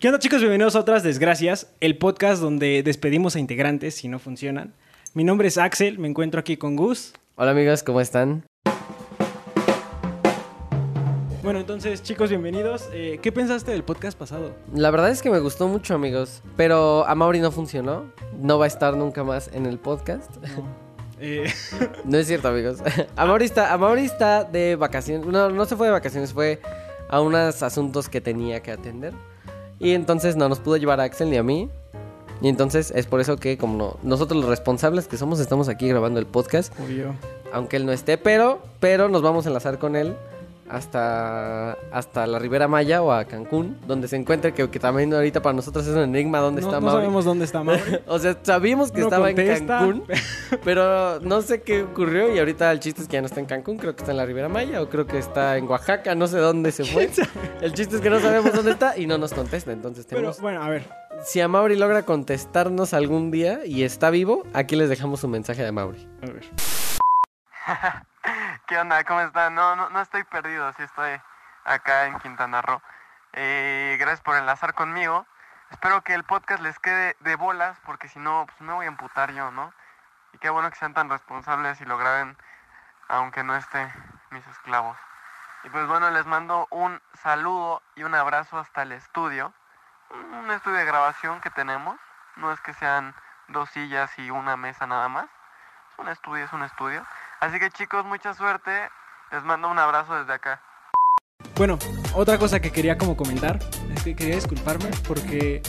¿Qué onda chicos? Bienvenidos a Otras Desgracias, el podcast donde despedimos a integrantes si no funcionan. Mi nombre es Axel, me encuentro aquí con Gus. Hola amigos, ¿cómo están? Bueno, entonces chicos, bienvenidos. Eh, ¿Qué pensaste del podcast pasado? La verdad es que me gustó mucho amigos, pero a Mauri no funcionó. No va a estar nunca más en el podcast. Eh, No es cierto amigos. A Mauri está, está de vacaciones. No, no se fue de vacaciones, fue a unos asuntos que tenía que atender. Y entonces no nos pudo llevar a Axel ni a mí. Y entonces es por eso que como no- nosotros los responsables que somos estamos aquí grabando el podcast. obvio. aunque él no esté, pero, pero nos vamos a enlazar con él hasta, hasta la Ribera Maya o a Cancún, donde se encuentra, que, que también ahorita para nosotros es un enigma dónde No, está no Mauri. sabemos dónde está Mauri. o sea, sabíamos que No estaba contesta. en Cancún, pero no sé qué ocurrió y ahorita el chiste es que ya no está en Cancún, creo que está en la Ribera Maya o creo que está en Oaxaca, no sé dónde se fue. El chiste es que no sabemos dónde está y no nos contesta, entonces Pero tenemos... bueno, a ver. Si a Mauri logra contestarnos algún día y está vivo, aquí les dejamos un mensaje de Mauri. A ver. ¿Qué onda? ¿Cómo están? No, no, no estoy perdido, sí estoy acá en Quintana Roo. Eh, gracias por enlazar conmigo. Espero que el podcast les quede de bolas, porque si no, pues me voy a emputar yo, ¿no? Y qué bueno que sean tan responsables y lo graben, aunque no esté mis esclavos. Y pues bueno, les mando un saludo y un abrazo hasta el estudio. Un estudio de grabación que tenemos. No es que sean dos sillas y una mesa nada más. Es un estudio, es un estudio. Así que chicos, mucha suerte. Les mando un abrazo desde acá. Bueno, otra cosa que quería como comentar es que quería disculparme porque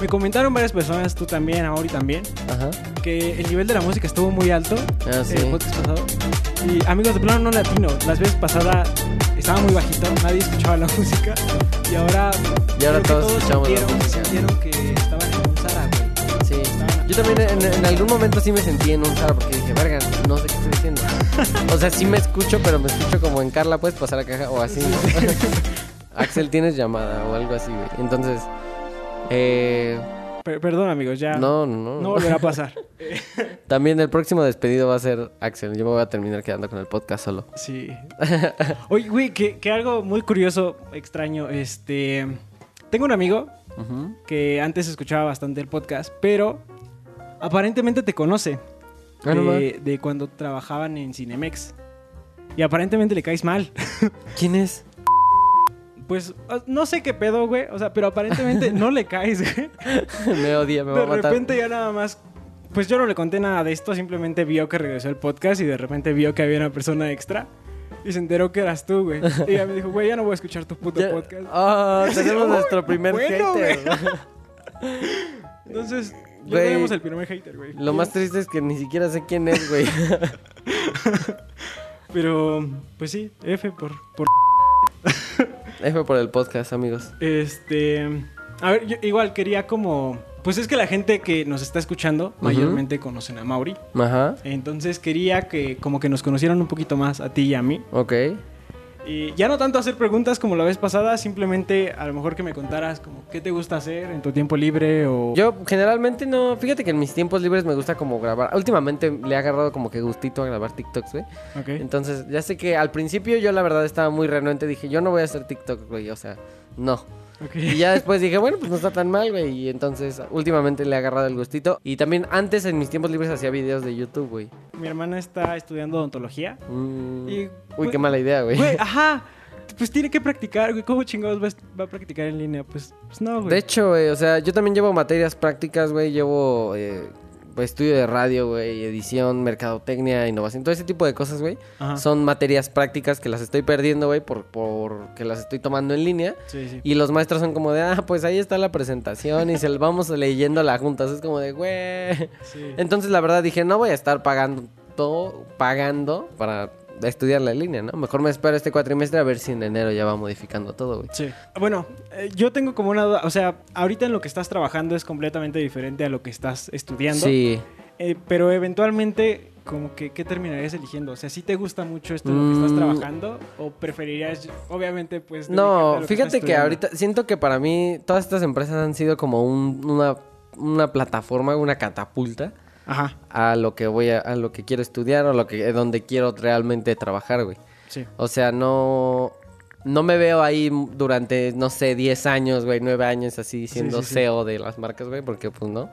me comentaron varias personas, tú también, a Mauri también, Ajá. que el nivel de la música estuvo muy alto Ah, sí. el podcast pasado. Y amigos de plano no latino, las veces pasadas estaba muy bajito, nadie escuchaba la música. Y ahora, Y ahora todos escuchamos la música. sintieron que estaban Yo también en, en algún momento sí me sentí en un Zara porque dije, verga, no sé qué estoy diciendo. O sea, sí me escucho, pero me escucho como en Carla, puedes pasar a caja o así. Axel, tienes llamada o algo así, güey. Entonces, eh, Per- perdón, amigos, ya no, no, no. no volverá a pasar. También el próximo despedido va a ser Axel. Yo me voy a terminar quedando con el podcast solo. Sí. Oye, güey, que, que algo muy curioso, extraño, este... Tengo un amigo que antes escuchaba bastante el podcast, pero aparentemente te conoce Ah, no de, de cuando trabajaban en Cinemex. Y aparentemente le caes mal. ¿Quién es? Pues ah, no sé qué pedo, güey. O sea, pero aparentemente no le caes, güey. me odia, me va De a matar. repente ya nada más. Pues yo no le conté nada de esto, simplemente vio que regresó el podcast y de repente vio que había una persona extra. Y se enteró que eras tú, güey. Y ella me dijo, güey, ya no voy a escuchar tu puto Ya- podcast. Ah, tenemos nuestro primer bueno, hater. Entonces, ya tenemos el primer hater, güey. Lo más triste es que ni siquiera sé quién es, güey. Pero, pues sí, F por, por F por el podcast, amigos. Este. A ver, yo igual quería como. Pues es que la gente que nos está escuchando mayormente conocen a Mauri. Ajá, Entonces quería que como que nos conocieran un poquito más a ti y a mí. ok. Y ya no tanto hacer preguntas como la vez pasada, simplemente a lo mejor que me contaras como qué te gusta hacer en tu tiempo libre o... Yo generalmente no, fíjate que en mis tiempos libres me gusta como grabar. Últimamente le he agarrado como que gustito a grabar TikToks, güey. Ok. Entonces, ya sé que al principio yo la verdad estaba muy renuente, dije, yo no voy a hacer TikTok, güey, o sea, no. Y ya después dije, bueno, pues no está tan mal, güey. Y entonces, últimamente le he agarrado el gustito. Y también antes en mis tiempos libres hacía videos de YouTube, güey. Mi hermana está estudiando odontología. Mm. Y, Uy, güey, qué mala idea, güey. Güey, ajá. Pues tiene que practicar, güey. ¿Cómo chingados va a, va a practicar en línea? Pues, pues no, güey. De hecho, güey, o sea, yo también llevo materias prácticas, güey. Llevo eh, pues, estudio de radio, güey, edición, mercadotecnia, innovación, todo ese tipo de cosas, güey. Son materias prácticas que las estoy perdiendo, güey, por, por que las estoy tomando en línea. Sí, sí. Y los maestros son como de, ah, pues ahí está la presentación y se vamos leyendo la juntas. Es como de, güey. sí. Entonces, la verdad, dije, no voy a estar pagando todo, pagando para estudiar la línea, ¿no? Mejor me espero este cuatrimestre a ver si en enero ya va modificando todo, güey. Sí. Bueno, eh, yo tengo como una duda. O sea, ahorita en lo que estás trabajando es completamente diferente a lo que estás estudiando. Sí. Eh, pero eventualmente, como que, ¿qué terminarías eligiendo? O sea, ¿sí te gusta mucho esto de lo que estás Mm. trabajando? ¿O preferirías, obviamente, pues... a No, lo fíjate que ahorita siento que para mí todas estas empresas han sido como un- una, una plataforma, una catapulta Ajá, a lo que voy a, a lo que quiero estudiar o lo que donde quiero realmente trabajar, güey. sí. O sea, no no me veo ahí durante, no sé, 10 años, güey, 9 años así siendo sí, sí. CEO de las marcas, güey, porque pues no.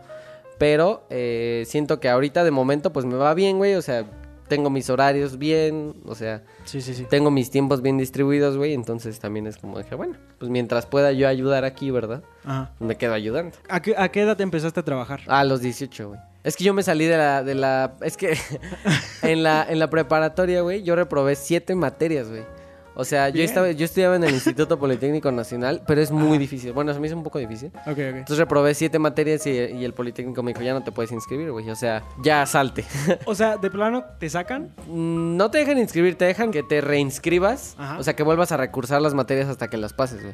Pero eh, siento que ahorita de momento pues me va bien, güey, o sea, tengo mis horarios bien, o sea, Sí, sí, sí. tengo mis tiempos bien distribuidos, güey, entonces también es como dije, bueno, pues mientras pueda yo ayudar aquí, ¿verdad? Ajá. Me quedo ayudando. ¿A qué, a qué edad empezaste a trabajar? A los 18, güey. Es que yo me salí de la, de la, es que en la, en la preparatoria, güey, yo reprobé siete materias, güey. O sea, yo estaba, yo estudiaba en el Instituto Politécnico Nacional, pero es muy difícil. Bueno, se me hizo un poco difícil. Ok, ok. Entonces reprobé siete materias y, y el Politécnico me dijo, ya no te puedes inscribir, güey. O sea, ya salte. O sea, de plano te sacan. Mm, no te dejan inscribir, te dejan que te reinscribas. Ajá. O sea, que vuelvas a recursar las materias hasta que las pases, güey.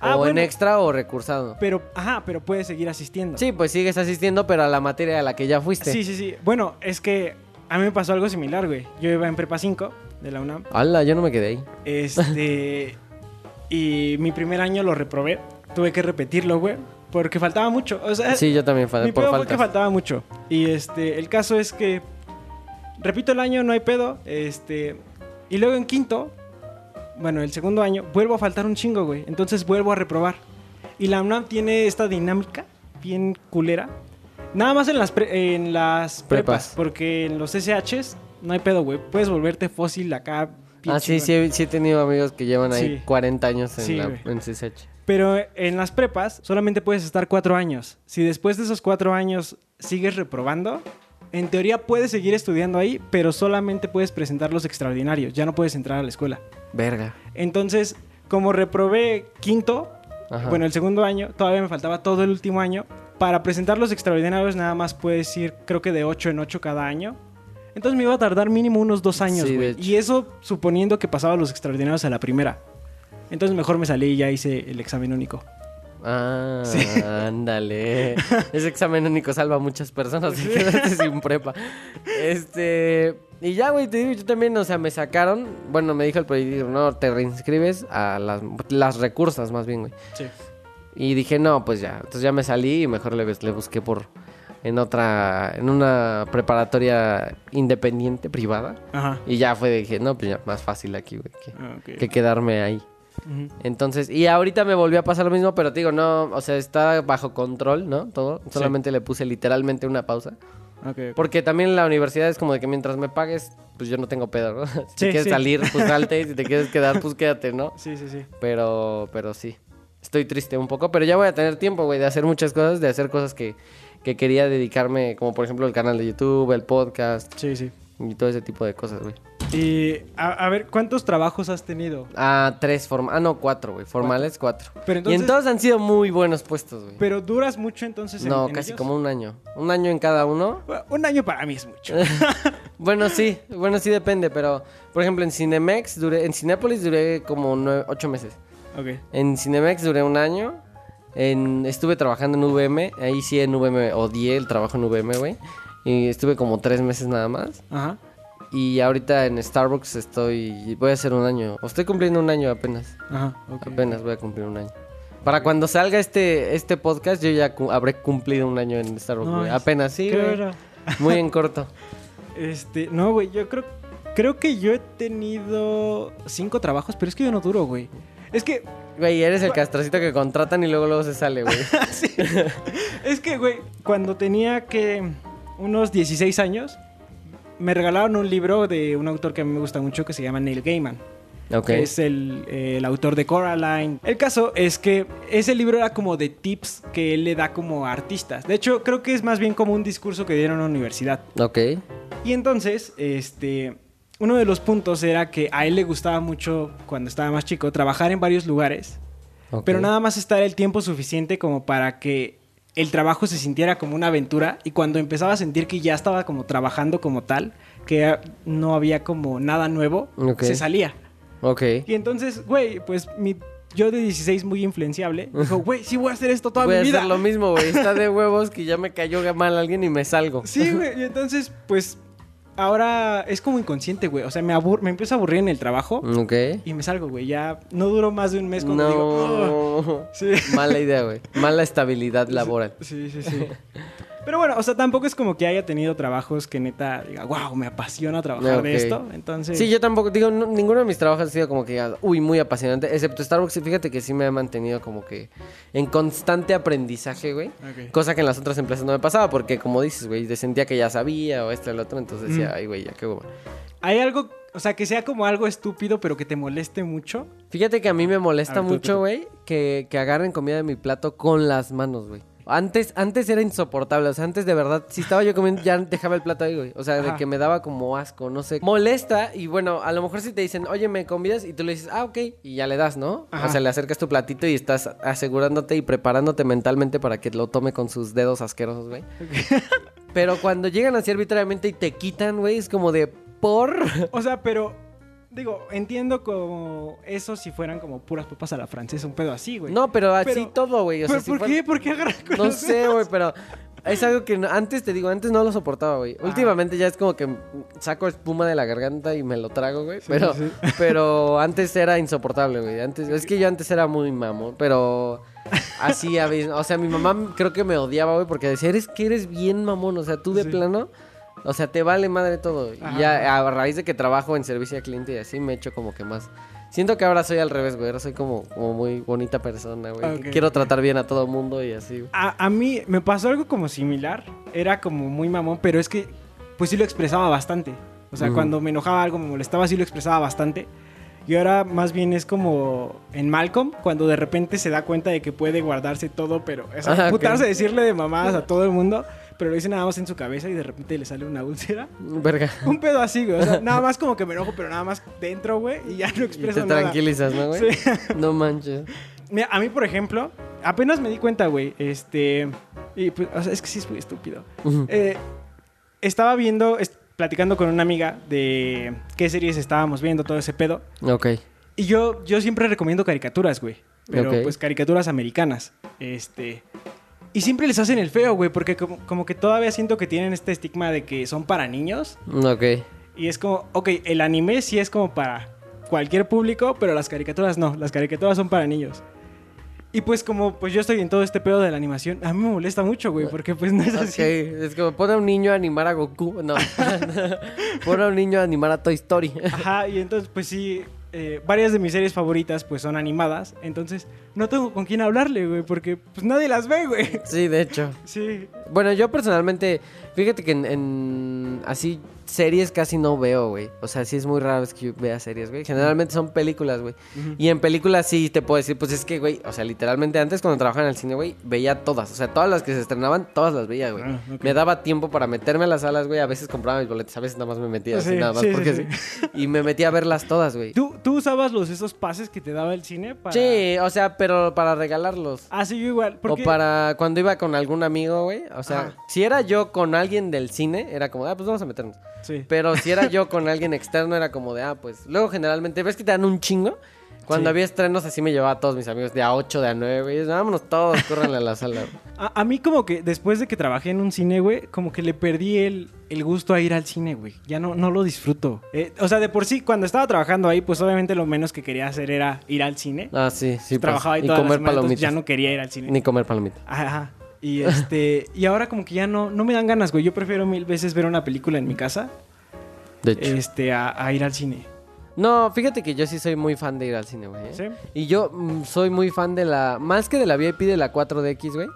Ah, o en extra o recursado. Pero, ajá, pero puedes seguir asistiendo. Sí, pues sigues asistiendo, pero a la materia a la que ya fuiste. Sí, sí, sí. Bueno, es que a mí me pasó algo similar, güey. Yo iba en prepa 5 de la UNAM. Hala, yo no me quedé ahí. Este. y mi primer año lo reprobé. Tuve que repetirlo, güey. Porque faltaba mucho. O sea, Sí, yo también, fa- mi por pedo fue que falta. faltaba mucho. Y este, el caso es que. Repito el año, no hay pedo. Este. Y luego en quinto. Bueno, el segundo año, vuelvo a faltar un chingo, güey. Entonces vuelvo a reprobar. Y la UNAM tiene esta dinámica bien culera. Nada más en las, pre- en las prepas, Prepas. Porque en los SHs no hay pedo, güey. Puedes volverte fósil acá. Ah, sí, sí, he- sí he tenido amigos que llevan ahí Sí. 40 años en, Sí, la, en CSH. Pero en las prepas solamente puedes estar cuatro años. Si después de esos cuatro años sigues reprobando, en teoría puedes seguir estudiando ahí, pero solamente puedes presentar los extraordinarios. Ya no puedes entrar a la escuela. Verga. Entonces, como reprobé quinto, Ajá. bueno, el segundo año, todavía me faltaba todo el último año. Para presentar los extraordinarios nada más puedes ir, creo que de 8 en 8 cada año. Entonces me iba a tardar mínimo unos dos años, güey. y eso suponiendo que pasaba los extraordinarios a la primera. Entonces mejor me salí y ya hice el examen único. Ah, Sí. ándale. Ese examen único salva a muchas personas sin prepa. Este. Y ya, güey, te digo, yo también, o sea, me sacaron. Bueno, me dijo el proyecto, no, te reinscribes a las, las recursas, más bien, güey. Sí. Y dije, no, pues ya. Entonces ya me salí y mejor le, le busqué por. En otra. En una preparatoria independiente, privada. Ajá. Y ya fue, dije, no, pues ya, más fácil aquí, güey, que, Ah, que quedarme ahí. Entonces, y ahorita me volvió a pasar lo mismo, pero te digo, no, o sea, está bajo control, ¿no? Todo. Solamente le puse literalmente una pausa. Ok, ok. Porque también la universidad es como de que mientras me pagues, pues yo no tengo pedo, ¿no? Si Sí, quieres sí. salir, pues salte. y si te quieres quedar, pues quédate, ¿no? Sí, sí, sí. Pero, pero sí. Estoy triste un poco, pero ya voy a tener tiempo, güey, de hacer muchas cosas, de hacer cosas que, que quería dedicarme, como por ejemplo el canal de YouTube, el podcast Sí, sí. y todo ese tipo de cosas, güey. Y a, a ver, ¿cuántos trabajos has tenido? Ah, tres formales. Ah, no, cuatro, güey. Formales, cuatro. Pero Y entonces, en todos han sido muy buenos puestos, güey. pero duras mucho entonces en, No, en casi ellos? como un año. Un año en cada uno. Bueno, Un año para mí es mucho. Bueno, sí, bueno, sí depende, pero por ejemplo en Cinemex duré, en Cinépolis duré como nueve, ocho meses. ok. En Cinemex duré un año. En, estuve trabajando en VM, ahí sí en VM odié el trabajo en VM, güey. Y estuve como tres meses nada más. Ajá. Y ahorita en Starbucks estoy, voy a hacer un año. O estoy cumpliendo un año apenas. Ajá. ok. Apenas voy a cumplir un año. Para cuando salga este, este podcast, yo ya cu- habré cumplido un año en Starbucks, No, Apenas, sí, Qué güey. Muy en corto. Este, no, güey, yo creo, creo que yo he tenido cinco trabajos, pero es que yo no duro, güey. Es que, Güey, eres el castrocito que contratan y luego luego se sale, güey. sí. es que, güey, cuando tenía que unos 16 años, me regalaron un libro de un autor que a mí me gusta mucho que se llama Neil Gaiman. ok. que es el, eh, el autor de Coraline. El caso es que ese libro era como de tips que él le da como a artistas. De hecho, creo que es más bien como un discurso que dieron en una universidad. Ok. Y entonces, este, uno de los puntos era que a él le gustaba mucho, cuando estaba más chico, trabajar en varios lugares, pero nada más estar el tiempo suficiente como para que el trabajo se sintiera como una aventura y cuando empezaba a sentir que ya estaba como trabajando como tal, que no había como nada nuevo, se salía. Ok. Y entonces, güey, pues mi yo de 16 muy influenciable, dijo, güey, sí voy a hacer esto toda Voy mi vida. hacer lo mismo, güey. Está de huevos que ya me cayó mal alguien y me salgo. Sí, güey, y entonces, pues ahora es como inconsciente, güey. O sea, me, abur me empiezo a aburrir en el trabajo Ok. y me salgo, güey. Ya no duró más de un mes cuando digo, "Oh". Sí. Mala idea, güey. Mala estabilidad laboral. Sí, sí, sí. Pero bueno, o sea, tampoco es como que haya tenido trabajos que neta diga, wow, me apasiona trabajar de esto. Entonces. Sí, yo tampoco, digo, no- ninguno de mis trabajos ha sido como que, uy, muy apasionante, excepto Starbucks, fíjate que sí me ha mantenido como que en constante aprendizaje, güey. Ok. Cosa que en las otras empresas no me pasaba, porque como dices, güey, de- sentía que ya sabía o esto y lo otro, entonces decía, Mm. ay, güey, ya qué hueva. Hay algo, o sea, que sea como algo estúpido, pero que te moleste mucho. Fíjate que a mí me molesta ver, mucho, güey, que, que agarren comida de mi plato con las manos, güey. Antes, antes era insoportable, o sea, antes de verdad, si estaba yo comiendo, ya dejaba el plato ahí, güey. O sea, de que me daba como asco, no sé. Molesta, y bueno, a lo mejor si te dicen, oye, ¿me convidas? Y tú le dices, ah, ok, y ya le das, ¿no? Ajá. O sea, le acercas tu platito y estás asegurándote y preparándote mentalmente para que lo tome con sus dedos asquerosos, güey. Pero cuando llegan así arbitrariamente y te quitan, güey, es como de, por... O sea, pero. Digo, entiendo como eso si fueran como puras papas a la francesa, un pedo así, güey. No, pero así Pero- todo, güey. O sea, ¿Pero si ¿Por fuera- qué? ¿Por qué agarran con No sé, güey, pero es algo que no- antes te digo, antes no lo soportaba, güey. Ah. Últimamente ya es como que saco espuma de la garganta y me lo trago, güey. Pero, sí, pero antes era insoportable, güey. Antes, es que yo antes era muy mamón, pero así a veces, o sea, mi mamá creo que me odiaba, güey, porque decía, eres que eres bien mamón, o sea, tú de Sí. plano. O sea, te vale madre todo. Y Ajá. ya a raíz de que trabajo en servicio al cliente y así me he hecho como que más. Siento que ahora soy al revés, güey. Ahora soy como, como muy bonita persona, güey. que Ok. Quiero tratar bien a todo mundo y así, güey. A, a mí me pasó algo como similar. Era como muy mamón, pero es que pues sí lo expresaba bastante. O sea, Ujú. cuando me enojaba algo, me molestaba, sí lo expresaba bastante. Y ahora más bien es como en Malcolm, cuando de repente se da cuenta de que puede guardarse todo, pero es Ah, putarse decirle de mamadas a todo el mundo, pero lo dice nada más en su cabeza y de repente le sale una úlcera. Verga. Un pedo así, güey. O sea, nada más como que me enojo, pero nada más dentro, güey, y ya no Y expreso te nada. tranquilizas, ¿no, güey? Sí. No manches. Mira, a mí, por ejemplo, apenas me di cuenta, güey, este... Y pues, o sea, es que sí es muy estúpido. Eh, estaba viendo, platicando con una amiga de qué series estábamos viendo, todo ese pedo. Ok. Y yo, yo siempre recomiendo caricaturas, güey. Pero pues caricaturas americanas. Este... Y siempre les hacen el feo, güey, porque como, como que todavía siento que tienen este estigma de que son para niños. Ok. Y es como, ok, el anime sí es como para cualquier público, pero las caricaturas no, las caricaturas son para niños. Y pues como pues yo estoy en todo este pedo de la animación, a mí me molesta mucho, güey, porque pues no es Ok. así. Es como pone a un niño a animar a Goku. No. pone a un niño a animar a Toy Story. Ajá, y entonces pues sí, eh, varias de mis series favoritas pues son animadas, entonces no tengo con quién hablarle, güey, porque pues nadie las ve, güey. sí, de hecho. Sí. Bueno, yo personalmente, fíjate que en, en así series casi no veo, güey. O sea, sí es muy raro que yo vea series, güey. Generalmente son películas, güey. Y en películas sí te puedo decir, pues es que, güey, o sea, literalmente antes cuando trabajaba en el cine, güey, veía todas. O sea, todas las que se estrenaban, todas las veía, güey. Ah. Me daba tiempo para meterme a las salas, güey. A veces compraba mis boletos, a veces nada más me metía así, Sí, nada más sí, sí, porque sí. sí. Y me metía a verlas todas, güey. ¿Tú, ¿Tú usabas los esos pases que te daba el cine para...? Sí, o sea, pero para regalarlos. Ah, sí, yo igual. Porque... O para cuando iba con algún amigo, güey. O sea, Ajá. si era yo con alguien del cine, era como, ah, pues vamos a meternos. Sí. Pero si era yo con alguien externo, era como de, ah, pues. Luego generalmente, ¿ves que te dan un chingo? Cuando Sí. había estrenos, así me llevaba a todos mis amigos, de a 8, de a 9, güey. Vámonos todos, córranle a la sala. A, a mí como que después de que trabajé en un cine, güey, como que le perdí el, el gusto a ir al cine, güey. Ya no, no lo disfruto. Eh, o sea, de por sí, cuando estaba trabajando ahí, pues obviamente lo menos que quería hacer era ir al cine. Ah, sí, sí. Trabajaba ahí pasa. Y la comer semana, entonces palomitas. ya no quería ir al cine. Ni comer palomitas. Ajá. Y este, y ahora como que ya no, no me dan ganas, güey. Yo prefiero mil veces ver una película en mi casa, De hecho. este, a, a ir al cine. No, fíjate que yo sí soy muy fan de ir al cine, güey. ¿eh? ¿Sí? Y yo mm, soy muy fan de la. Más que de la VIP de la 4DX, güey.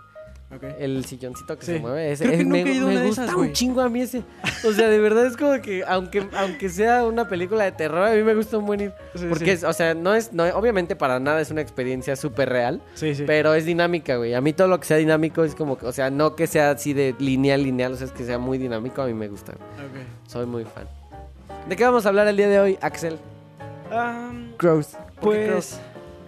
El silloncito que Sí. se mueve. Ese, Creo que es- me, me gusta esas, un chingo a mí ese. O sea, de verdad es como que, aunque, aunque sea una película de terror, a mí me gusta un buen ir. Sí, Porque, sí. es- o sea, no es, no, obviamente para nada es una experiencia súper real, Sí, sí. pero es dinámica, güey. A mí todo lo que sea dinámico es como, que- o sea, no que sea así de lineal, lineal, o sea, es que sea muy dinámico, a mí me gusta. güey. Ok. Soy muy fan. ¿De qué vamos a hablar el día de hoy, Axel? Am, Crows. ¿Por qué Crows?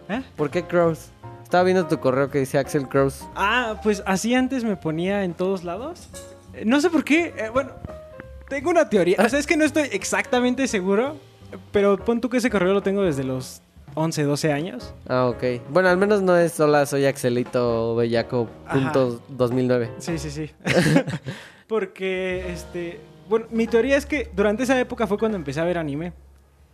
pues... ¿Eh? ¿Por qué Crows? Estaba viendo tu correo que dice Axel Crows. Ah, pues así antes me ponía en todos lados. Eh, No sé por qué. eh, bueno, tengo una teoría. O sea, es que no estoy exactamente seguro. Pero pon tú que ese correo lo tengo desde los 11, 12 años. Ah, ok. Bueno, al menos no es sola soy Axelito Bellaco punto 2009. Sí, sí, sí. Porque, este... Bueno, mi teoría es que durante esa época fue cuando empecé a ver anime.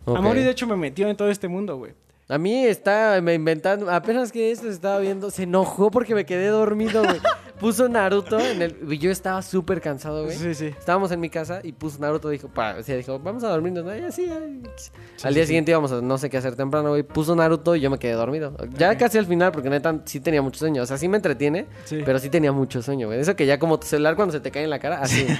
Ok. Amori, de hecho, me metió en todo este mundo, güey. A mí está me inventando, apenas que esto estaba viendo, se enojó porque me quedé dormido, güey. puso Naruto en el... Y yo estaba súper cansado, güey. Sí, sí. Estábamos en mi casa y puso Naruto, dijo, o sea, dijo, vamos a dormirnos, ¿no? Y así, ay. Al sí, día sí. siguiente íbamos a no sé qué hacer temprano, güey. Puso Naruto y yo me quedé dormido. Ya casi al final, porque neta sí tenía mucho sueño. O sea, sí me entretiene, pero sí tenía mucho sueño, güey. Eso que ya como tu celular cuando se te cae en la cara, así.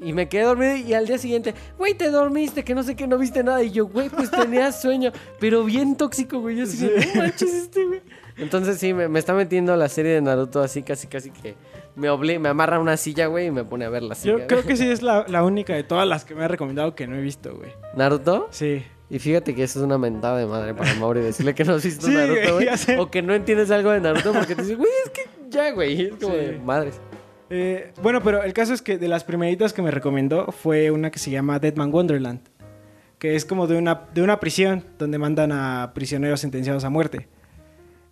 Y me quedé dormido y al día siguiente, güey, te dormiste, que no sé qué, no viste nada. Y yo, güey, pues tenía sueño, pero bien tóxico, güey. Yo así, de, no manches este, güey. Entonces sí, me, me está metiendo la serie de Naruto así, casi, casi que me obliga, me amarra a una silla, güey, y me pone a ver la silla. Yo creo que sí es la, la única de todas las que me ha recomendado que no he visto, güey. ¿Naruto? Sí. Y fíjate que eso es una mentada de madre para Mauri decirle que no has visto Sí, Naruto, güey. O que no entiendes algo de Naruto porque te dices, güey, es que ya, güey. Es como Sí. de madres. Eh, bueno, pero el caso es que de las primeritas que me recomendó fue una que se llama Deadman Wonderland. Que es como de una, de una prisión donde mandan a prisioneros sentenciados a muerte.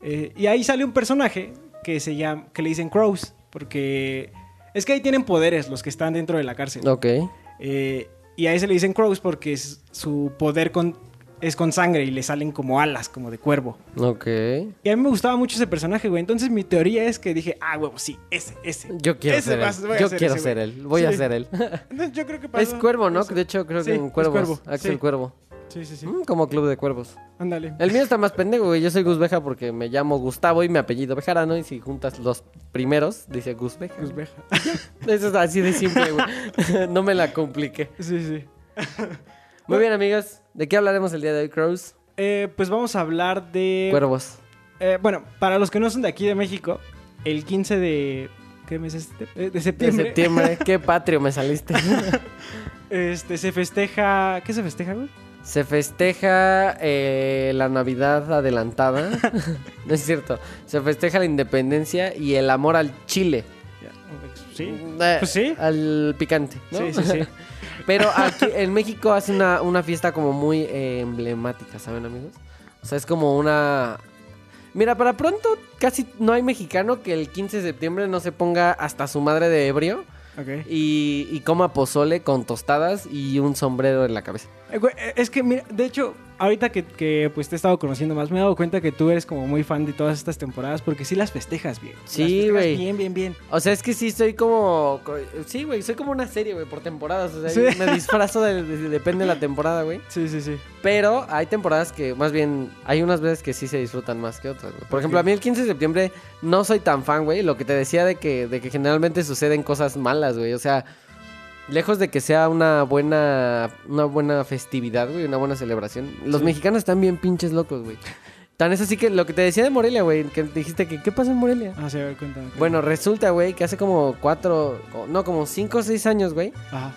Eh, y ahí sale un personaje que se llama, que le dicen Crows. Porque es que ahí tienen poderes los que están dentro de la cárcel. Ok. Eh, y a ese le dicen Crows porque es- su poder con- es con sangre y le salen como alas, como de cuervo. Ok. Y a mí me gustaba mucho ese personaje, güey. Entonces mi teoría es que dije, ah, huevo, sí, ese, ese. Yo quiero Ese ser vas- él. Yo quiero ese, ser él. Voy a ser él. Entonces yo creo que es pasó cuervo, ¿no? eso. De hecho, creo Sí, que en es cuervos. cuervo, Axel sí. Cuervo. Sí, sí, sí. Mm, como club de cuervos. Ándale. El mío está más pendejo, güey. Yo soy Guzbeja porque me llamo Gustavo y mi apellido Bejarano. Y si juntas los primeros, dice Guzbeja. Guzbeja. Eso es así de simple, güey. no me la compliqué. Sí, sí. Muy bien, amigos. ¿De qué hablaremos el día de hoy, Crows? Eh, pues vamos a hablar de... Cuervos. Eh, bueno, para los que no son de aquí de México, el 15 de... ¿Qué mes es este? Eh, De De septiembre. septiembre. Qué patrio me saliste. Este, se festeja... ¿Qué se festeja, güey? Se festeja eh, la Navidad adelantada. no es cierto. Se festeja la independencia y el amor al chile. Ya, Sí. Eh, Pues sí. Al picante. ¿no? Sí, sí, sí. Pero aquí en México hace una, una fiesta como muy eh, emblemática, ¿saben, amigos? O sea, es como una. Mira, para pronto casi no hay mexicano que el 15 de septiembre no se ponga hasta su madre de ebrio y coma pozole con tostadas y un sombrero en la cabeza. Eh, eh, es que, mira, de hecho, ahorita que, que, pues te he estado conociendo más, me he dado cuenta que tú eres como muy fan de todas estas temporadas porque sí las festejas bien. Sí, güey. Bien, bien, bien. O sea, es que sí soy como. co- Sí, güey, soy como una serie, güey, por temporadas. O sea, Sí. me disfrazo de, de- depende de la temporada, güey. Sí, sí, sí. Pero hay temporadas que, más bien, hay unas veces que sí se disfrutan más que otras, güey. Por ejemplo, a mí el 15 de septiembre no soy tan fan, güey. Lo que te decía de que, de que generalmente suceden cosas malas, güey. O sea, lejos de que sea una buena, una buena festividad, güey, una buena celebración. Los Sí. mexicanos están bien pinches locos, güey. Tan es así que lo que te decía de Morelia, güey, que dijiste que, ¿qué pasa en Morelia? Ah, sí, a ver, cuéntame. cuéntame. Bueno, resulta, güey, que hace como cuatro, no, como cinco o seis años, güey, Ajá.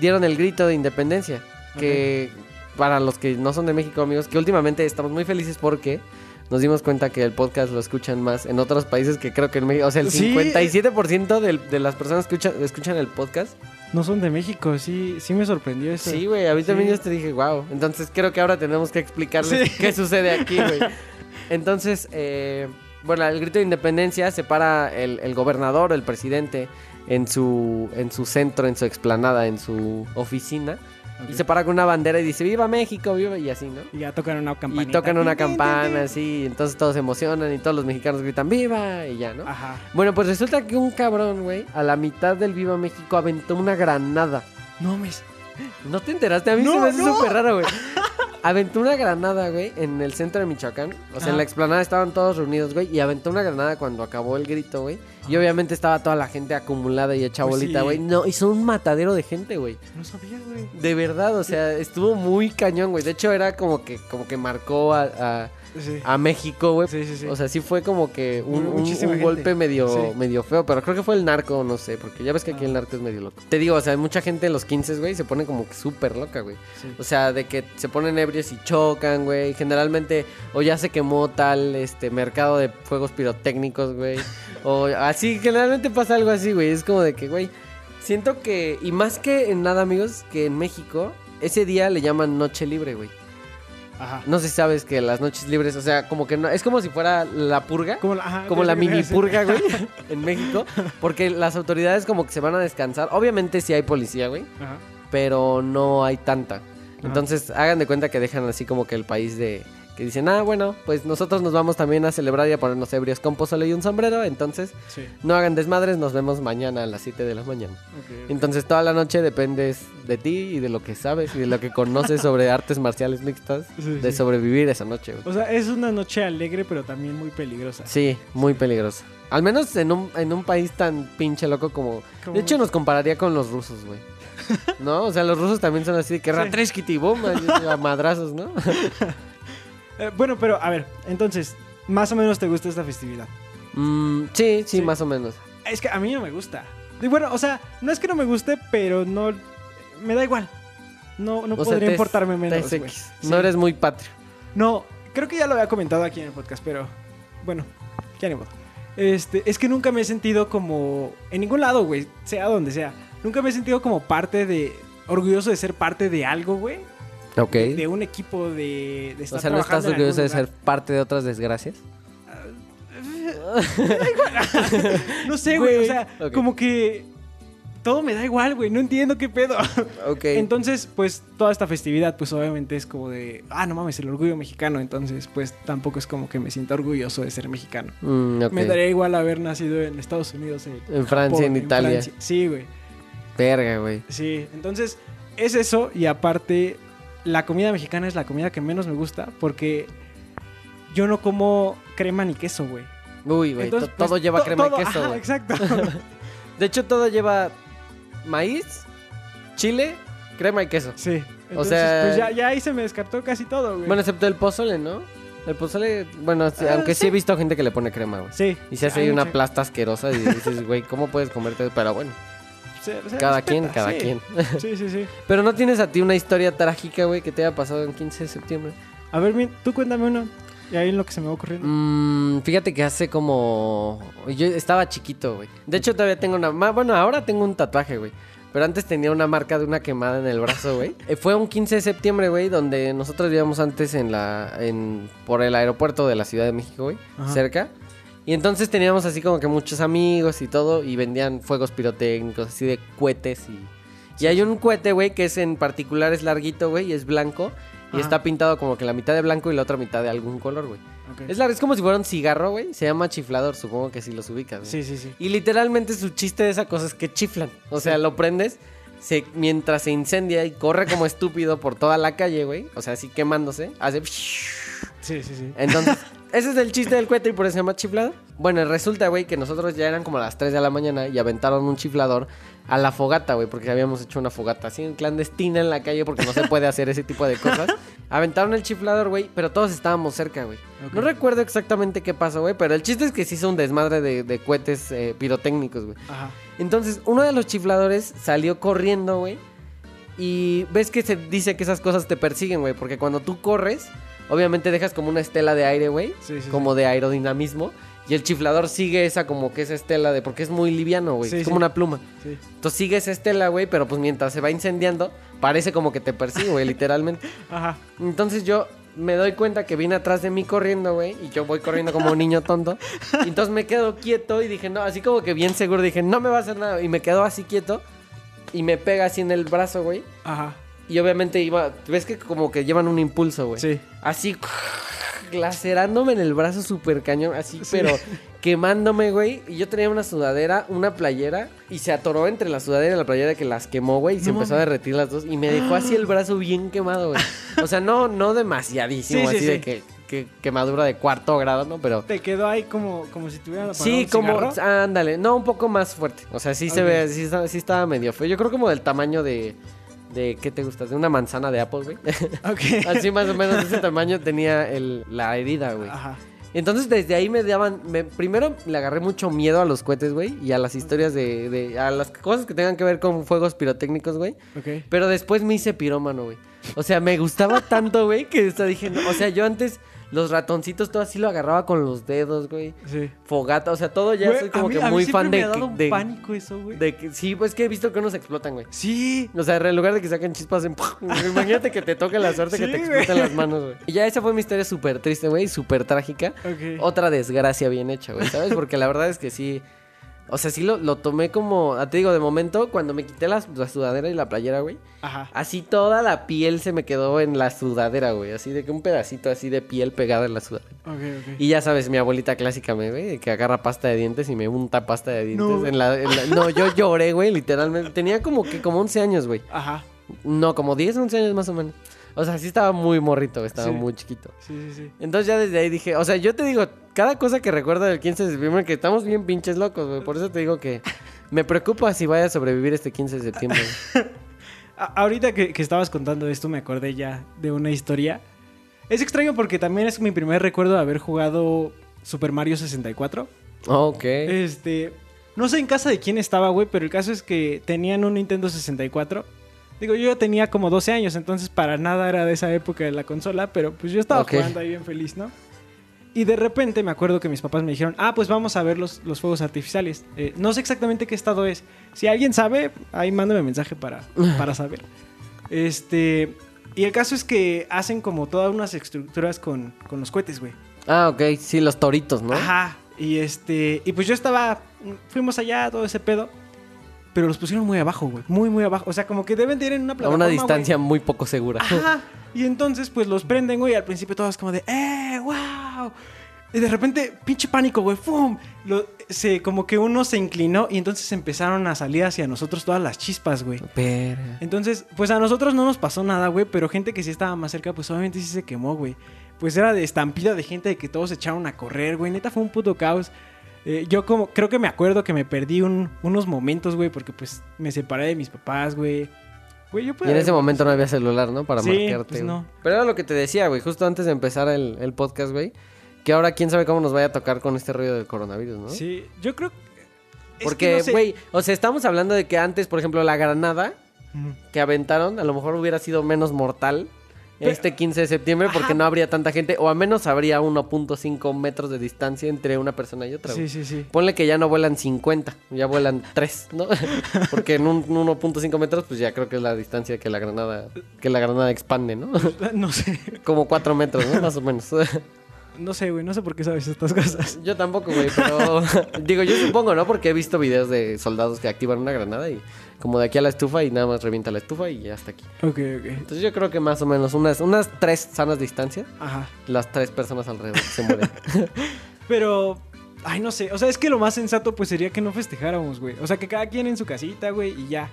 dieron el grito de independencia. Que para los que no son de México, amigos, que últimamente estamos muy felices porque nos dimos cuenta que el podcast lo escuchan más en otros países que creo que en México. O sea, el Sí. 57% del- de las personas que escuchan, escuchan el podcast. No son de México, sí, sí me sorprendió eso. Sí, güey, a mí también yo te dije, wow. Entonces creo que ahora tenemos que explicarles Sí. qué sucede aquí, güey. Entonces, eh, bueno, el grito de independencia separa el, el gobernador, el presidente, en su, en su centro, en su explanada, en su oficina. Y se para con una bandera y dice, ¡Viva México! ¡Viva! Y así, ¿no? Y ya tocan una campana. Y tocan una campana, así, entonces todos se emocionan y todos los mexicanos gritan ¡Viva! Y ya, ¿no? Ajá. Bueno, pues resulta que un cabrón, güey, a la mitad del Viva México aventó una granada. No me... ¿No te enteraste? A mí No, se me hace no. súper raro, güey. Aventó una granada, güey, en el centro de Michoacán. O sea, en la explanada estaban todos reunidos, güey. Y aventó una granada cuando acabó el grito, güey. Y obviamente estaba toda la gente acumulada y hecha Pues bolita, sí. güey. No, hizo un matadero de gente, güey. No sabía, güey. De verdad, o sea, estuvo muy cañón, güey. De hecho, era como que, como que marcó a, a, Sí. a México, güey. Sí, sí, sí. O sea, sí fue como que un, un- un golpe medio, Sí. medio feo, pero creo que fue el narco, no sé, porque ya ves que aquí Ah. el narco es medio loco. Te digo, o sea, mucha gente en los 15, güey, se pone como que súper loca, güey. Sí. O sea, de que se ponen ebrios y chocan, güey. Generalmente, o ya se quemó tal este mercado de fuegos pirotécnicos, güey. o así, generalmente pasa algo así, güey. Es como de que, güey, siento que, y más que en nada, amigos, que en México, ese día le llaman noche libre, güey. Ajá. No sé si sabes que las noches libres, o sea, como que no, es como si fuera la purga. Como la, ajá, Como la pensé que mini purga, güey, en México. Porque las autoridades como que se van a descansar. Obviamente sí hay policía, güey, pero no hay tanta. Entonces, hagan de cuenta que dejan así como que el país de... Que Y dicen, ah, bueno, pues nosotros nos vamos también a celebrar y a ponernos ebrios con pozole y un sombrero. Entonces, Sí. no hagan desmadres, nos vemos mañana a las 7 de la mañana. Entonces, toda la noche dependes de ti y de lo que sabes y de lo que conoces sobre artes marciales mixtas, Sí, de sí. sobrevivir esa noche, güey. O sea, es una noche alegre, pero también muy peligrosa. Sí, muy peligroso. Al menos en un, en un país tan pinche loco como... De hecho, nos compararía con los rusos, güey. ¿No? O sea, los rusos también son así de que Sí. Así, a madrazos, ¿no? Eh, bueno, pero a ver, entonces, más o menos te gusta esta festividad. Mm, sí, sí, Sí. más o menos. Es que a mí no me gusta. Y bueno, o sea, no es que no me guste, pero no. Me da igual. No, no O sea, podría te importarme menos. te. Sí. No eres muy patrio. No, creo que ya lo había comentado aquí en el podcast, pero bueno, ya ni modo. Este, es que nunca me he sentido como en ningún lado, güey, sea donde sea. Nunca me he sentido como parte de orgulloso de ser parte de algo, güey, De, un equipo de, de estar o sea, ¿no estás orgulloso de ser parte de otras desgracias? lugar. No sé, güey, o sea, como que todo me da igual, güey, no entiendo qué pedo. Ok. Entonces, pues toda esta festividad, pues obviamente es como de, ah, no mames, el orgullo mexicano. Entonces, pues tampoco es como que me sienta orgulloso de ser mexicano. Mm. Me daría igual haber nacido en Estados Unidos, en, En Francia, en Italia. Francia. Sí, güey. Verga, güey. Sí, entonces es eso. Y aparte, la comida mexicana es la comida que menos me gusta porque yo no como crema ni queso, güey. Uy, güey. Entonces, pues, Todo lleva to- crema todo- y queso, güey. exacto. De hecho, todo lleva maíz, chile, crema y queso. sí. Entonces, sea- pues ya, ya ahí se me descartó casi todo, güey. Bueno, excepto el pozole, ¿no? El pozole, bueno, Ah, aunque sí. sí. he visto gente que le pone crema, güey. sí. Y se hace ahí una mucha- plasta asquerosa y dices, güey, ¿cómo puedes comerte? Pero bueno, se- se cada respeta, quien, cada sí. quien. Sí, sí, sí. Pero no tienes a ti una historia trágica, güey, que te haya pasado en 15 de septiembre. A ver, tú cuéntame uno. Y ahí en lo que se me va ocurriendo. Mm, fíjate que hace como... Yo estaba chiquito, güey. De hecho, todavía tengo una... Bueno, ahora tengo un tatuaje, güey. Pero antes tenía una marca de una quemada en el brazo, güey. Eh, Fue un 15 de septiembre, güey, donde nosotros vivíamos antes en la... En, por el aeropuerto de la Ciudad de México, güey. Cerca. Y entonces teníamos así como que muchos amigos y todo. Y vendían fuegos pirotécnicos, así de cohetes y... Y hay un cohete, güey, que es en particular es larguito, güey, y es blanco. Y Ajá. está pintado como que la mitad de blanco y la otra mitad de algún color, güey. Es, largo, es como si fuera un cigarro, güey. Se llama chiflador, supongo que si los ubicas. Sí, sí, sí. Y literalmente su chiste de esa cosa es que chiflan. O sea, lo prendes se, mientras se incendia y corre como estúpido por toda la calle, güey. O sea, así quemándose. Hace... Sí, sí, sí. Entonces, ese es el chiste del cohete y por eso se llama chiflador. Bueno, resulta, güey, que nosotros ya eran como las 3 de la mañana y aventaron un chiflador a la fogata, güey, porque habíamos hecho una fogata así en clandestina en la calle porque no se puede hacer ese tipo de cosas. Aventaron el chiflador, güey, pero todos estábamos cerca, güey. No recuerdo exactamente qué pasó, güey, pero el chiste es que se hizo un desmadre de, de cohetes eh, pirotécnicos, güey. Ajá. Entonces, uno de los chifladores salió corriendo, güey. Y ves que se dice que esas cosas te persiguen, güey. Porque cuando tú corres, obviamente dejas como una estela de aire, güey. Sí, sí, como de aerodinamismo. Y el chiflador sigue esa como que esa estela de... Porque es muy liviano, güey. Sí, es como una pluma. sí. Entonces sigue esa estela, güey. Pero pues mientras se va incendiando, parece como que te persigue, güey, literalmente. Ajá. Entonces yo me doy cuenta que viene atrás de mí corriendo, güey. Y yo voy corriendo como un niño tonto. Y entonces me quedo quieto y dije, no, así como que bien seguro, dije, no me va a hacer nada. Y me quedo así quieto. Y me pega así en el brazo, güey. Ajá. Y obviamente iba, ves que como que llevan un impulso, güey. Sí. Así, lacerándome en el brazo súper cañón, así, Sí. pero quemándome, güey. Y yo tenía una sudadera, una playera, y se atoró entre la sudadera y la playera que las quemó, güey. Y se empezó a derretir las dos. Y me dejó así el brazo bien quemado, güey. O sea, no, no demasiadísimo, Sí, sí, así de que, que quemadura de cuarto grado, ¿no? Pero. Te quedó ahí como, como si tuviera la Sí, como, ándale, no, un poco más fuerte. O sea, sí se ve, sí, sí estaba medio feo. Yo creo como del tamaño de, de, ¿qué te gusta? De una manzana de Apple, güey. Ok. Así más o menos de ese tamaño tenía el, la herida, güey. Ajá. Entonces desde ahí me daban, me- primero le agarré mucho miedo a los cohetes, güey, y a las historias de, de, a las cosas que tengan que ver con fuegos pirotécnicos, güey. Ok. Pero después me hice pirómano, güey. O sea, me gustaba tanto, güey, que hasta dije, no, o sea, yo antes los ratoncitos todo así lo agarraba con los dedos, güey. Sí. Fogata, o sea, todo ya Güey, soy como mí- que muy fan me de, ha dado un de, pánico eso, güey. de que sí, pues que he visto que unos explotan, güey. Sí. O sea, en lugar de que saquen chispas en... Imagínate que te toque la suerte que te güey. exploten las manos, güey. Y ya esa fue mi historia súper triste, güey, súper trágica. Ok. Otra desgracia bien hecha, güey, ¿sabes? Porque la verdad es que sí... O sea, sí lo, lo tomé como, ah, te digo, de momento, cuando me quité la, la sudadera y la playera, güey. Ajá. Así toda la piel se me quedó en la sudadera, güey. Así de que un pedacito así de piel pegada en la sudadera. Ok, ok. Y ya sabes, mi abuelita clásica me ve, que agarra pasta de dientes y me unta pasta de dientes. No. En la, en la- no, yo lloré, güey, literalmente. Tenía como que como 11 años, güey. Ajá. No, como 10, 11 años más o menos. O sea, sí estaba muy morrito, estaba Sí. muy chiquito. Sí, sí, sí. Entonces ya desde ahí dije, o sea, yo te digo, cada cosa que recuerdo del 15 de septiembre, que estamos bien pinches locos, güey. Por eso te digo que me preocupa si vaya a sobrevivir este 15 de septiembre. ahorita que, que estabas contando esto, me acordé ya de una historia. Es extraño porque también es mi primer recuerdo de haber jugado Super Mario 64. ok. Este. No sé en casa de quién estaba, güey, pero el caso es que tenían un Nintendo 64. Digo, yo ya tenía como 12 años, entonces para nada era de esa época de la consola, pero pues yo estaba Ok. jugando ahí bien feliz, ¿no? Y de repente me acuerdo que mis papás me dijeron, ah, pues vamos a ver los, los fuegos artificiales. Eh, no sé exactamente qué estado es. Si alguien sabe, ahí mándame mensaje para, para saber. Este. Y el caso es que hacen como todas unas estructuras con, con los cohetes, güey. Ah, ok, sí, los toritos, ¿no? Ajá. Y este. Y pues yo estaba. Fuimos allá, todo ese pedo. Pero los pusieron muy abajo, güey. Muy, muy abajo. O sea, como que deben de ir en una A plataforma. una distancia güey. muy poco segura. Ajá. Y entonces, pues los prenden, güey. Al principio todos como de. ¡Eh! ¡Wow! Y de repente, pinche pánico, güey. ¡Fum! Lo- se, como que uno se inclinó y entonces empezaron a salir hacia nosotros todas las chispas, güey. Pero... Entonces, pues a nosotros no nos pasó nada, güey, pero gente que sí estaba más cerca, pues obviamente sí se quemó, güey. Pues era de estampida de gente de que todos se echaron a correr, güey. Neta fue un puto caos. Eh, yo como, creo que me acuerdo que me perdí un- unos momentos, güey, porque pues me separé de mis papás, güey. Güey, yo Y en ese momento no había celular, ¿no? Para Sí, marcarte. pues no. Pero era lo que te decía, güey, justo antes de empezar el, el podcast, güey. Que ahora quién sabe cómo nos vaya a tocar con este rollo del coronavirus, ¿no? Sí, yo creo... es que Porque, no sé- güey, o sea, estamos hablando de que antes, por ejemplo, la granada que aventaron, a lo mejor hubiera sido menos mortal este 15 de septiembre porque Ajá. no habría tanta gente, o a menos habría 1.5 metros de distancia entre una persona y otra. Sí, sí, sí. Ponle que ya no vuelan 50, ya vuelan 3, ¿no? Porque en un 1.5 metros, pues ya creo que es la distancia que la granada, que la granada expande, ¿no? No sé, Como 4 metros, ¿no? Más o menos. no sé, güey, no sé por qué sabes estas cosas. Yo tampoco, güey, pero digo, yo supongo, ¿no? Porque he visto videos de soldados que activan una granada y como de aquí a la estufa y nada más revienta la estufa y ya está aquí. Ok, ok. Entonces yo creo que más o menos unas, unas tres sanas distancias, Ajá. las tres personas alrededor se mueren. Pero, ay, no sé. O sea, es que lo más sensato pues sería que no festejáramos, güey. O sea, que cada quien en su casita, güey, y ya.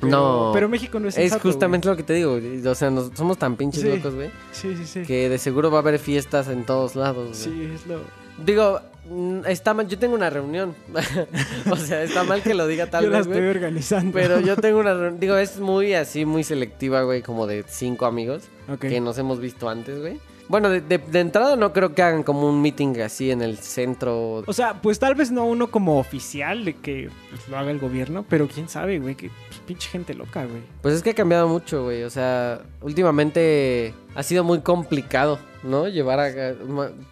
Pero- No. Pero México no es es sensato, justamente lo que te digo, o sea, nos- somos tan pinches Sí. locos, güey, güey. Sí, sí, sí. que de seguro va a haber fiestas en todos lados. güey. Sí, es lo... Digo, mm, está mal, yo tengo una reunión. o sea, está mal que lo diga tal Yo la vez, estoy güey. organizando. Pero yo tengo una reunión, digo, es muy así, muy selectiva, güey, como de cinco amigos que nos hemos visto antes, güey. Bueno, de, de- de entrada no creo que hagan como un meeting así en el centro. O sea, pues tal vez no uno como oficial de que pues, lo haga el gobierno, pero quién sabe, güey, que pues, pinche gente loca, güey. Pues es que ha cambiado mucho, güey. O sea, últimamente ha sido muy complicado, ¿no? Llevar a...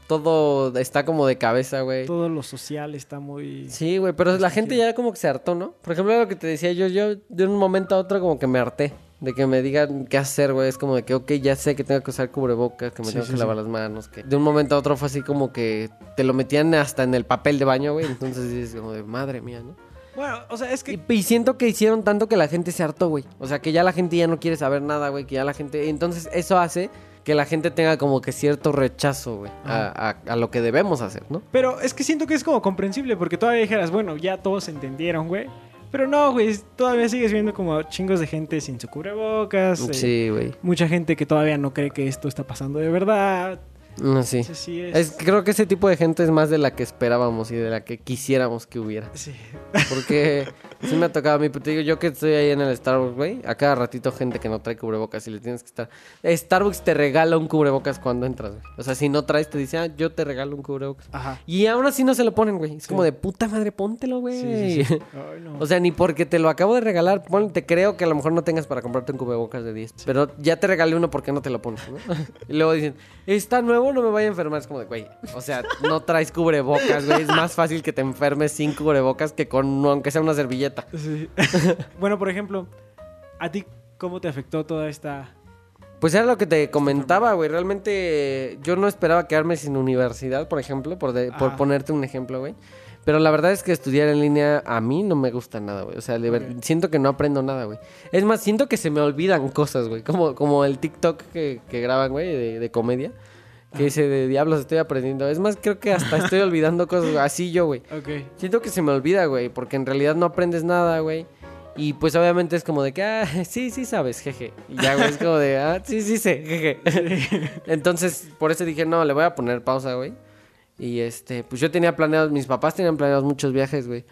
Todo está como de cabeza, güey. Todo lo social está muy... Sí, güey, pero la gente ya como que se hartó, ¿no? Por ejemplo, lo que te decía yo, yo de un momento a otro como que me harté. De que me digan qué hacer, güey. Es como de que, ok, ya sé que tengo que usar cubrebocas, que me Sí, tengo sí, que sí. lavar las manos. Que de un momento a otro fue así como que te lo metían hasta en el papel de baño, güey. Entonces dices como de madre mía, ¿no? Bueno, o sea, es que... Y, y siento que hicieron tanto que la gente se hartó, güey. O sea, que ya la gente ya no quiere saber nada, güey. Que ya la gente... Entonces eso hace que la gente tenga como que cierto rechazo, güey. A, a- a lo que debemos hacer, ¿no? Pero es que siento que es como comprensible, porque todavía dijeras, bueno, ya todos entendieron, güey. Pero no, güey, todavía sigues viendo como chingos de gente sin su cubrebocas. eh, Sí, güey. Mucha gente que todavía no cree que esto está pasando de verdad. No, sí. Entonces, sí es... Es, creo que ese tipo de gente es más de la que esperábamos y de la que quisiéramos que hubiera. Sí. Porque sí me ha tocado a mí, pero te digo, yo que estoy ahí en el Starbucks, güey, a cada ratito gente que no trae cubrebocas y le tienes que estar... Starbucks te regala un cubrebocas cuando entras, güey. O sea, si no traes, te dice, ah, yo te regalo un cubrebocas. Ajá. Y aún así no se lo ponen, güey. Es Sí. como de puta madre, póntelo, güey. Sí. Ay, no. O sea, ni porque te lo acabo de regalar. Pon- te creo que a lo mejor no tengas para comprarte un cubrebocas de 10. Pero ya te regalé uno, ¿por qué no te lo pones? no? y luego dicen, está nuevo, no me vaya a enfermar. Es como de, güey, o sea, no traes cubrebocas, güey. Es más fácil que te enfermes sin cubrebocas que con, aunque sea una servilleta. Sí. bueno, por ejemplo, ¿a ti cómo te afectó toda esta... Pues era lo que te comentaba, güey. Realmente yo no esperaba quedarme sin universidad, por ejemplo, por, de- por Ajá. ponerte un ejemplo, güey. Pero la verdad es que estudiar en línea a mí no me gusta nada, güey. O sea, siento que no aprendo nada, güey. Es más, siento que se me olvidan cosas, güey. Como, como el TikTok que, que graban, güey, de, de comedia. Que dice, de diablos, estoy aprendiendo. Es más, creo que hasta estoy olvidando cosas. Así yo, güey. Ok. Siento que se me olvida, güey, porque en realidad no aprendes nada, güey. Y pues obviamente es como de que, ah, sí, sí sabes, jeje. Y ya, güey, es como de, ah, sí, sí sé, jeje. Entonces, por eso dije, no, le voy a poner pausa, güey. Y este, pues yo tenía planeados, mis papás tenían planeados muchos viajes, güey,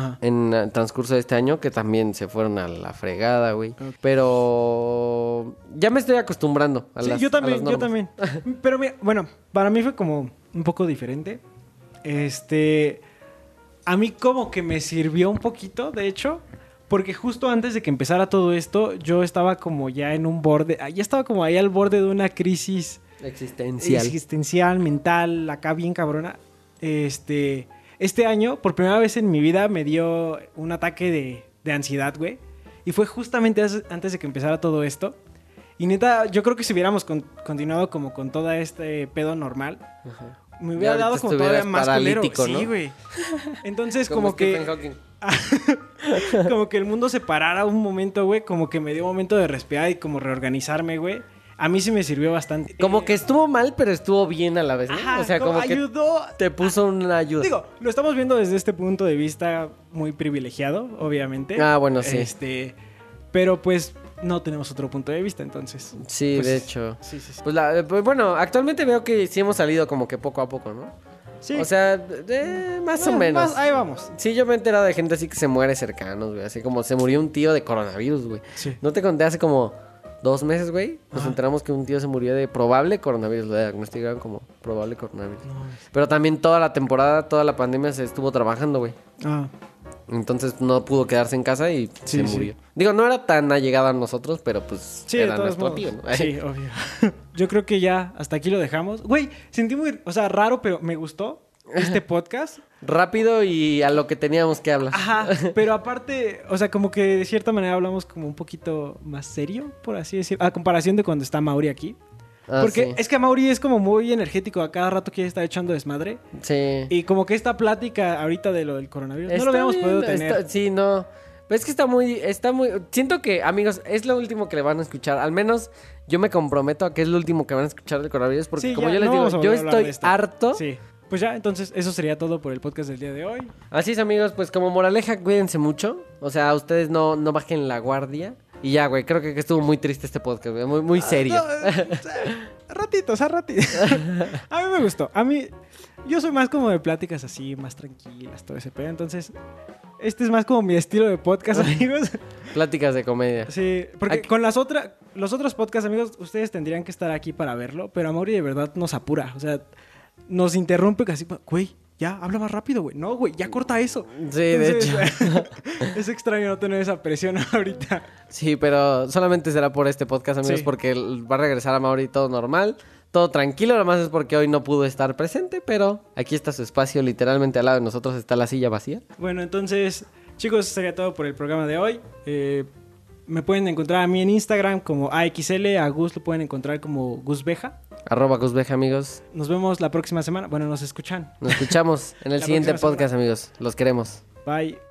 Ajá. en el transcurso de este año, que también se fueron a la fregada, güey. Pero ya me estoy acostumbrando a Sí, las yo a las también, yo también. Pero mira, bueno, para mí fue como un poco diferente. Este, a mí como que me sirvió un poquito, de hecho, porque justo antes de que empezara todo esto, yo estaba como ya en un borde, ah, ya estaba como ahí al borde de una crisis Existencial. existencial, mental, acá bien cabrona. Este, este año, por primera vez en mi vida, me dio un ataque de, de ansiedad, güey. Y fue justamente antes de que empezara todo esto. Y neta, yo creo que si hubiéramos con- continuado como con todo este pedo normal, Ajá. me hubiera dado como todavía más culero. paralítico, Sí, ¿no? güey. Entonces, Como, como, que como que el mundo se parara un momento, güey, como que me dio un momento de respirar y como reorganizarme, güey. A mí sí me sirvió bastante. Como Eh, que estuvo mal, pero estuvo bien a la vez, ¿no? Ajá, o sea, como que ayudó. te puso una ayuda. Digo, lo estamos viendo desde este punto de vista muy privilegiado, obviamente. Ah, bueno, sí. Este, pero pues no tenemos otro punto de vista, entonces. sí, pues, de hecho. Sí, sí, sí. Pues, la- eh, pues, bueno, actualmente veo que sí hemos salido como que poco a poco, ¿no? Sí. O sea, más o menos. más- ahí vamos. Sí, yo me he enterado de gente así que se muere cercanos, güey. Así como se murió un tío de coronavirus, güey. Sí. ¿No te conté hace como dos meses, güey? Nos enteramos que un tío se murió de probable coronavirus. Lo diagnosticaron como probable coronavirus. No, Pero también toda la temporada, toda la pandemia se estuvo trabajando, güey. Ah, Entonces no pudo quedarse en casa y Sí, se sí. murió. Digo, no era tan allegado a nosotros, pero pues sí, era nuestro modos. tío, ¿no? Sí, obvio. Yo creo que ya hasta aquí lo dejamos. Güey, sentí muy, o sea, raro, pero me gustó este podcast. Rápido y a lo que teníamos que hablar. Ajá, pero aparte, o sea, como que de cierta manera hablamos como un poquito más serio, por así decirlo, a comparación de cuando está Mauri aquí. Ah, Porque sí. es que Mauri es como muy energético, a cada rato quiere estar echando desmadre. Sí. Y como que esta plática ahorita de lo del coronavirus, no lo habíamos bien, podido tener. está- sí, no. Pero es que está muy, está muy. Siento que, amigos, es lo último que le van a escuchar. Al menos yo me comprometo a que es lo último que van a escuchar del coronavirus. Porque Sí, como ya, yo les no digo, yo estoy harto. Sí. Pues ya, entonces eso sería todo por el podcast del día de hoy. Así es, amigos, pues como moraleja, cuídense mucho. O sea, ustedes no, no bajen la guardia. Y ya, güey, creo que estuvo muy triste este podcast, güey. Muy, muy serio. No, eh, o sea, ratitos, a ratitos. a mí me gustó. A mí, yo soy más como de pláticas así, más tranquilas, todo ese pedo. Entonces, este es más como mi estilo de podcast, amigos. Pláticas de comedia. Sí, porque Aquí- con las otras, los otros podcasts, amigos, ustedes tendrían que estar aquí para verlo, pero a Mauri de verdad nos apura. O sea, nos interrumpe casi, güey, ya, habla más rápido, güey. No, güey, ya corta eso. Sí, de hecho. es extraño no tener esa presión ahorita. Sí, pero solamente será por este podcast, amigos, Sí. porque va a regresar a Mauri todo normal, todo tranquilo. Lo más es porque hoy no pudo estar presente, pero aquí está su espacio, literalmente al lado de nosotros está la silla vacía. Bueno, entonces, chicos, eso sería todo por el programa de hoy. Eh, me pueden encontrar a mí en Instagram como AXL, a Gus lo pueden encontrar como Gus Beja. Arroba amigos. Nos vemos la próxima semana. Bueno, nos escuchan. Nos escuchamos en el siguiente podcast, amigos. Los queremos. Bye.